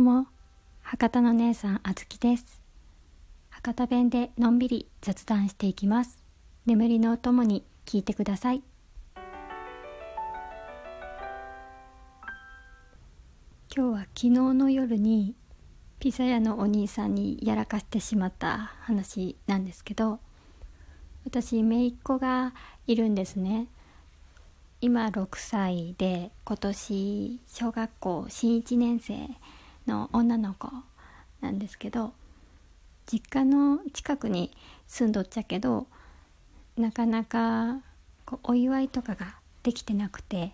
うも博多の姉さんあずきです。博多弁でのんびり雑談していきます。眠りのおともに聞いてください。今日は昨日の夜にピザ屋のお兄さんにやらかしてしまった話なんですけど私姪っ子がいるんですね。今6歳で今年小学校新1年生の女の子なんですけど実家の近くに住んどっちゃけどなかなかこうお祝いとかができてなくて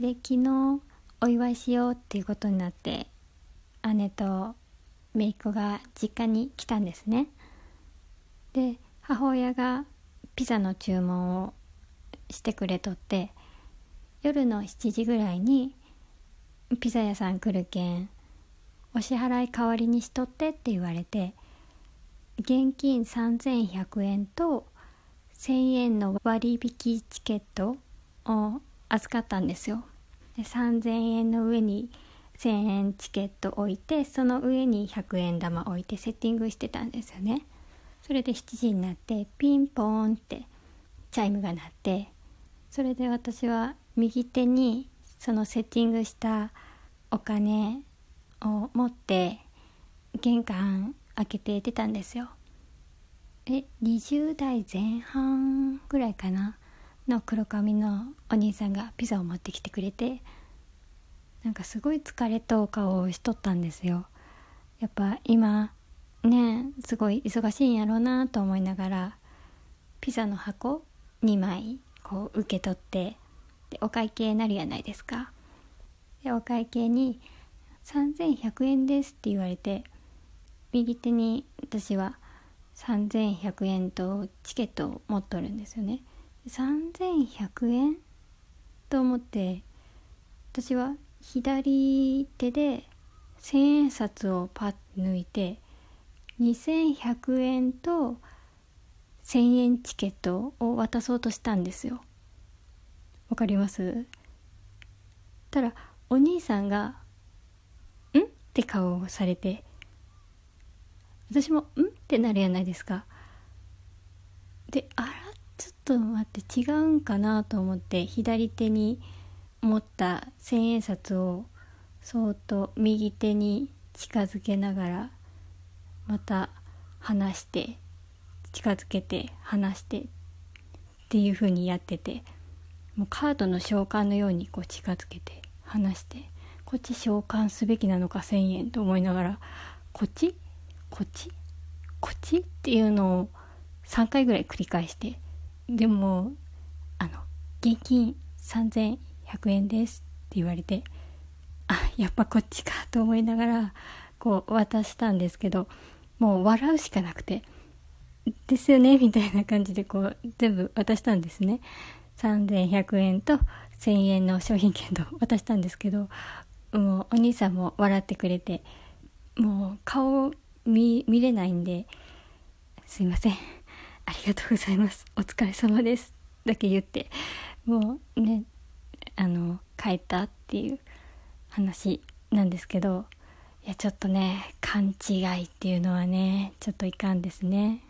で昨日お祝いしようっていうことになって姉と姪っ子が実家に来たんですね。で母親がピザの注文をしてくれとって夜の7時ぐらいにピザ屋さん来るけんお支払い代わりにしとってって言われて現金3100円と1000円の割引チケットを預かったんですよ。で3000円の上に1000円チケット置いてその上に100円玉置いてセッティングしてたんですよね。それで7時になってピンポーンってチャイムが鳴ってそれで私は右手にそのセッティングしたお金を持って玄関開けて出たんですよ。え20代前半ぐらいかな？の黒髪のお兄さんがピザを持ってきてくれてなんかすごい疲れと顔をしとったんですよ。やっぱ今ねすごい忙しいんやろうなと思いながらピザの箱2枚こう受け取ってでお会計なるやないですか。でお会計に3100円ですって言われて右手に私は3100円とチケットを持っとるんですよね3100円と思って私は左手で千円札をパッ抜いて2100円と1000円チケットを渡そうとしたんですよわかります？たらお兄さんが「?」って顔をされて私も「ん?」ってなるやないですかであらちょっと待って違うんかなと思って左手に持った千円札をそっと右手に近づけながらまた離して近づけて離してっていう風にやっててもうカードの召喚のようにこう近づけて離してこっち召喚すべきなのか1,000円と思いながらこっち？こっち？こっちっていうのを3回ぐらい繰り返してでもあの現金3100円ですって言われてあやっぱこっちかと思いながらこう渡したんですけどもう笑うしかなくてですよね？みたいな感じでこう全部渡したんですね。3100円と1000円の商品券と渡したんですけどもうお兄さんも笑ってくれてもう顔見見れないんですいません。ありがとうございます。お疲れ様です。だけ言ってもうねあの帰ったっていう話なんですけどいやちょっとね勘違いっていうのはねちょっといかんですね。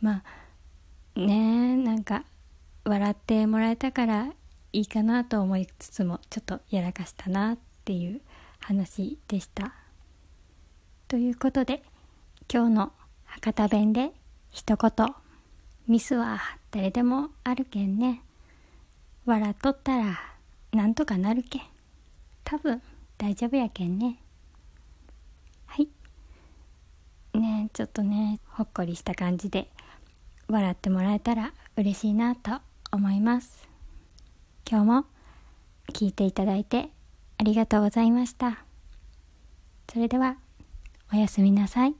まあねなんか笑ってもらえたからいいかなと思いつつもちょっとやらかしたなって。ていう話でした。ということで今日の博多弁で一言。ミスは誰でもあるけんね。笑っとったらなんとかなるけん。多分大丈夫やけんね。はい。ねちょっとねほっこりした感じで笑ってもらえたら嬉しいなと思います。今日も聞いていただいてりがとうございました。それではおやすみなさい。